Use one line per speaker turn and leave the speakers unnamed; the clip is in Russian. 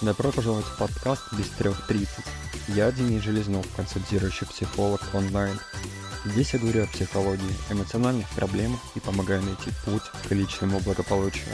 Добро пожаловать в подкаст «Без трех тридцать». Я Денис Железнов, консультирующий психолог онлайн. Здесь я говорю о психологии, эмоциональных проблемах и помогаю найти путь к личному благополучию.